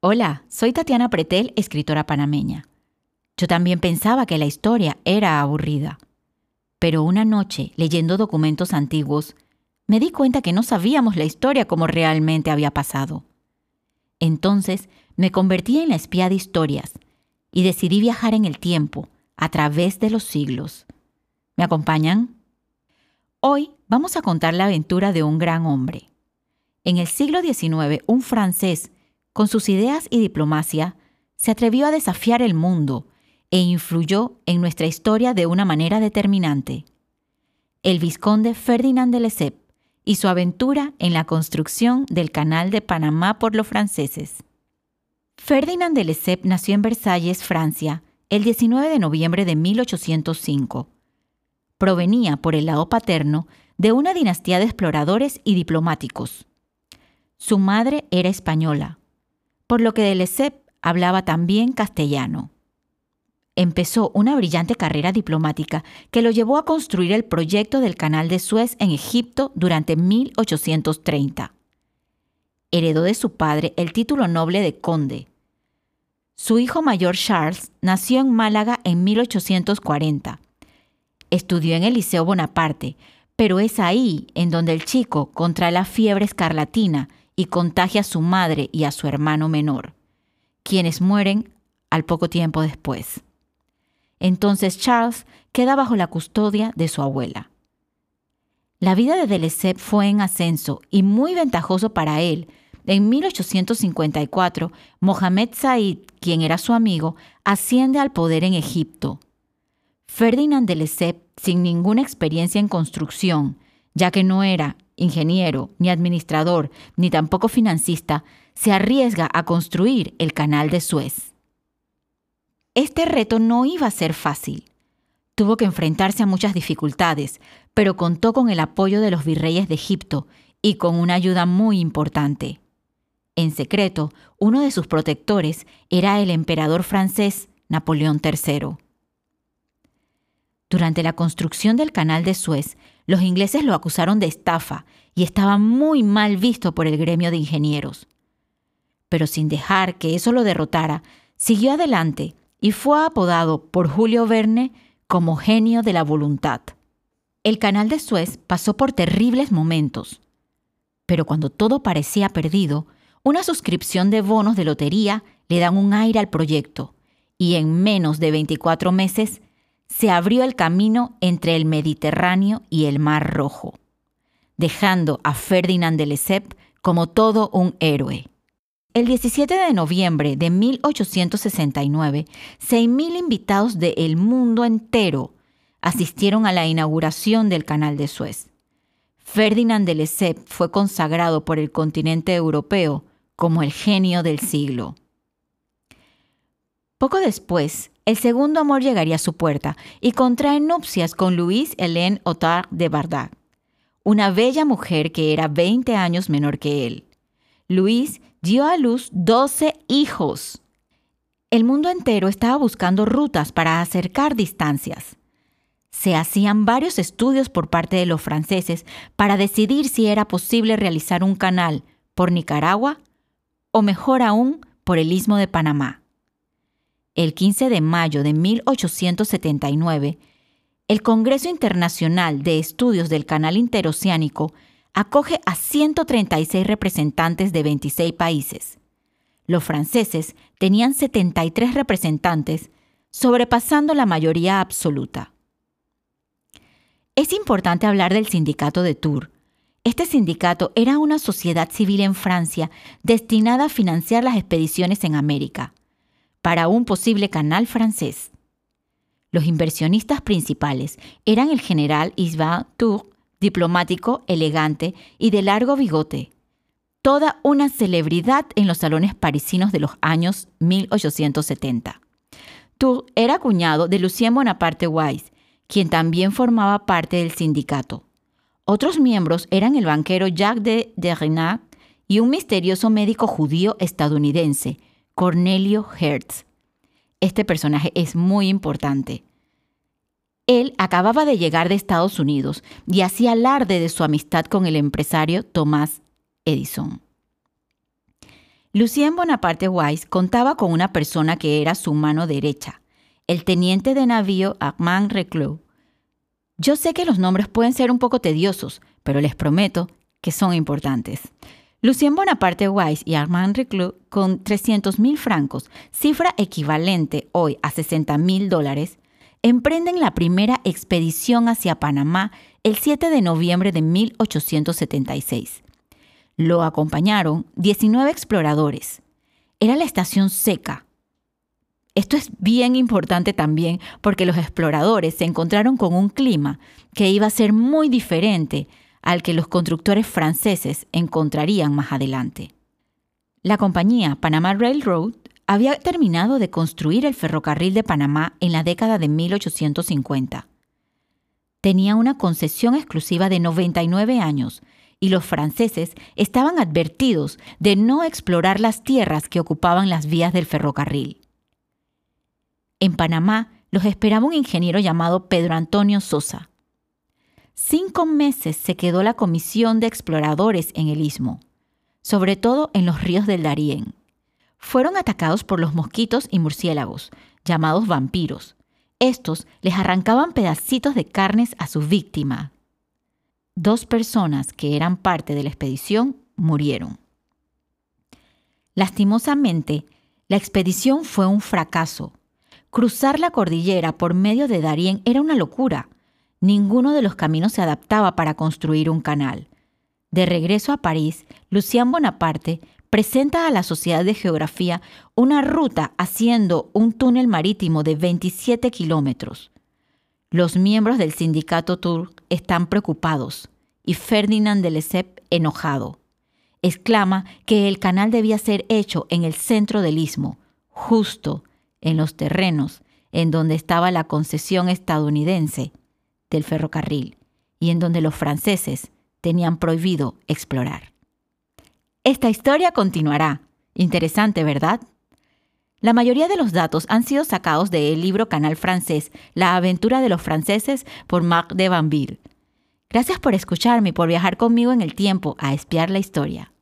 Hola, soy Tatiana Pretel, escritora panameña. Yo también pensaba que la historia era aburrida. Pero una noche, leyendo documentos antiguos, me di cuenta que no sabíamos la historia como realmente había pasado. Entonces me convertí en la espía de historias y decidí viajar en el tiempo, a través de los siglos. ¿Me acompañan? Hoy vamos a contar la aventura de un gran hombre. En el siglo XIX, un francés con sus ideas y diplomacia, se atrevió a desafiar el mundo e influyó en nuestra historia de una manera determinante. El vizconde Ferdinand de Lesseps y su aventura en la construcción del Canal de Panamá por los franceses. Ferdinand de Lesseps nació en Versalles, Francia, el 19 de noviembre de 1805. Provenía por el lado paterno de una dinastía de exploradores y diplomáticos. Su madre era española, por lo que de Lesseps hablaba también castellano. Empezó una brillante carrera diplomática que lo llevó a construir el proyecto del Canal de Suez en Egipto durante 1830. Heredó de su padre el título noble de conde. Su hijo mayor Charles nació en Málaga en 1840. Estudió en el Liceo Bonaparte, pero es ahí en donde el chico contrae la fiebre escarlatina y contagia a su madre y a su hermano menor, quienes mueren al poco tiempo después. Entonces Charles queda bajo la custodia de su abuela. La vida de Delesseps fue en ascenso y muy ventajoso para él. En 1854, Mohamed Said, quien era su amigo, asciende al poder en Egipto. Ferdinand de Lesseps, sin ninguna experiencia en construcción, ya que no era ingeniero, ni administrador, ni tampoco financista, se arriesga a construir el canal de Suez. Este reto no iba a ser fácil. Tuvo que enfrentarse a muchas dificultades, pero contó con el apoyo de los virreyes de Egipto y con una ayuda muy importante. En secreto, uno de sus protectores era el emperador francés Napoleón III. Durante la construcción del canal de Suez, los ingleses lo acusaron de estafa y estaba muy mal visto por el gremio de ingenieros. Pero sin dejar que eso lo derrotara, siguió adelante y fue apodado por Julio Verne como genio de la voluntad. El canal de Suez pasó por terribles momentos, pero cuando todo parecía perdido, una suscripción de bonos de lotería le dan un aire al proyecto y en menos de 24 meses se abrió el camino entre el Mediterráneo y el Mar Rojo, dejando a Ferdinand de Lesseps como todo un héroe. El 17 de noviembre de 1869, 6.000 invitados del mundo entero asistieron a la inauguración del Canal de Suez. Ferdinand de Lesseps fue consagrado por el continente europeo como el genio del siglo. Poco después, el segundo amor llegaría a su puerta y contrae nupcias con Louise Hélène Otard de Bardac, una bella mujer que era 20 años menor que él. Louise dio a luz 12 hijos. El mundo entero estaba buscando rutas para acercar distancias. Se hacían varios estudios por parte de los franceses para decidir si era posible realizar un canal por Nicaragua o mejor aún por el istmo de Panamá el 15 de mayo de 1879, el Congreso Internacional de Estudios del Canal Interoceánico acoge a 136 representantes de 26 países. Los franceses tenían 73 representantes, sobrepasando la mayoría absoluta. Es importante hablar del sindicato de Tours. Este sindicato era una sociedad civil en Francia destinada a financiar las expediciones en América para un posible canal francés. Los inversionistas principales eran el general Isvan Tour, diplomático, elegante y de largo bigote, toda una celebridad en los salones parisinos de los años 1870. Tour era cuñado de Lucien Bonaparte Weiss, quien también formaba parte del sindicato. Otros miembros eran el banquero Jacques de Derrinac y un misterioso médico judío estadounidense, Cornelio Hertz. Este personaje es muy importante. Él acababa de llegar de Estados Unidos y hacía alarde de su amistad con el empresario Thomas Edison. Lucien Bonaparte Weiss contaba con una persona que era su mano derecha, el teniente de navío Armand Reclus. Yo sé que los nombres pueden ser un poco tediosos, pero les prometo que son importantes. Lucien Bonaparte Weiss y Armand Reclus, con 300 mil francos, cifra equivalente hoy a 60 mil dólares, emprenden la primera expedición hacia Panamá el 7 de noviembre de 1876. Lo acompañaron 19 exploradores. Era la estación seca. Esto es bien importante también porque los exploradores se encontraron con un clima que iba a ser muy diferente al que los constructores franceses encontrarían más adelante. La compañía Panama Railroad había terminado de construir el ferrocarril de Panamá en la década de 1850. Tenía una concesión exclusiva de 99 años y los franceses estaban advertidos de no explorar las tierras que ocupaban las vías del ferrocarril. En Panamá los esperaba un ingeniero llamado Pedro Antonio Sosa. Cinco meses se quedó la comisión de exploradores en el istmo, sobre todo en los ríos del Darién fueron atacados por los mosquitos y murciélagos, llamados vampiros. Estos les arrancaban pedacitos de carnes a sus víctimas. Dos personas que eran parte de la expedición murieron. Lastimosamente, la expedición fue un fracaso. Cruzar la cordillera por medio de Darién era una locura. Ninguno de los caminos se adaptaba para construir un canal. De regreso a París, Lucien Bonaparte presenta a la Sociedad de Geografía una ruta haciendo un túnel marítimo de 27 kilómetros. Los miembros del sindicato Tour están preocupados y Ferdinand de Lesseps enojado. Exclama que el canal debía ser hecho en el centro del istmo, justo en los terrenos en donde estaba la concesión estadounidense del ferrocarril y en donde los franceses tenían prohibido explorar. Esta historia continuará. Interesante, ¿verdad? La mayoría de los datos han sido sacados del libro canal francés La aventura de los franceses por Marc de Vanville. Gracias por escucharme y por viajar conmigo en el tiempo a espiar la historia.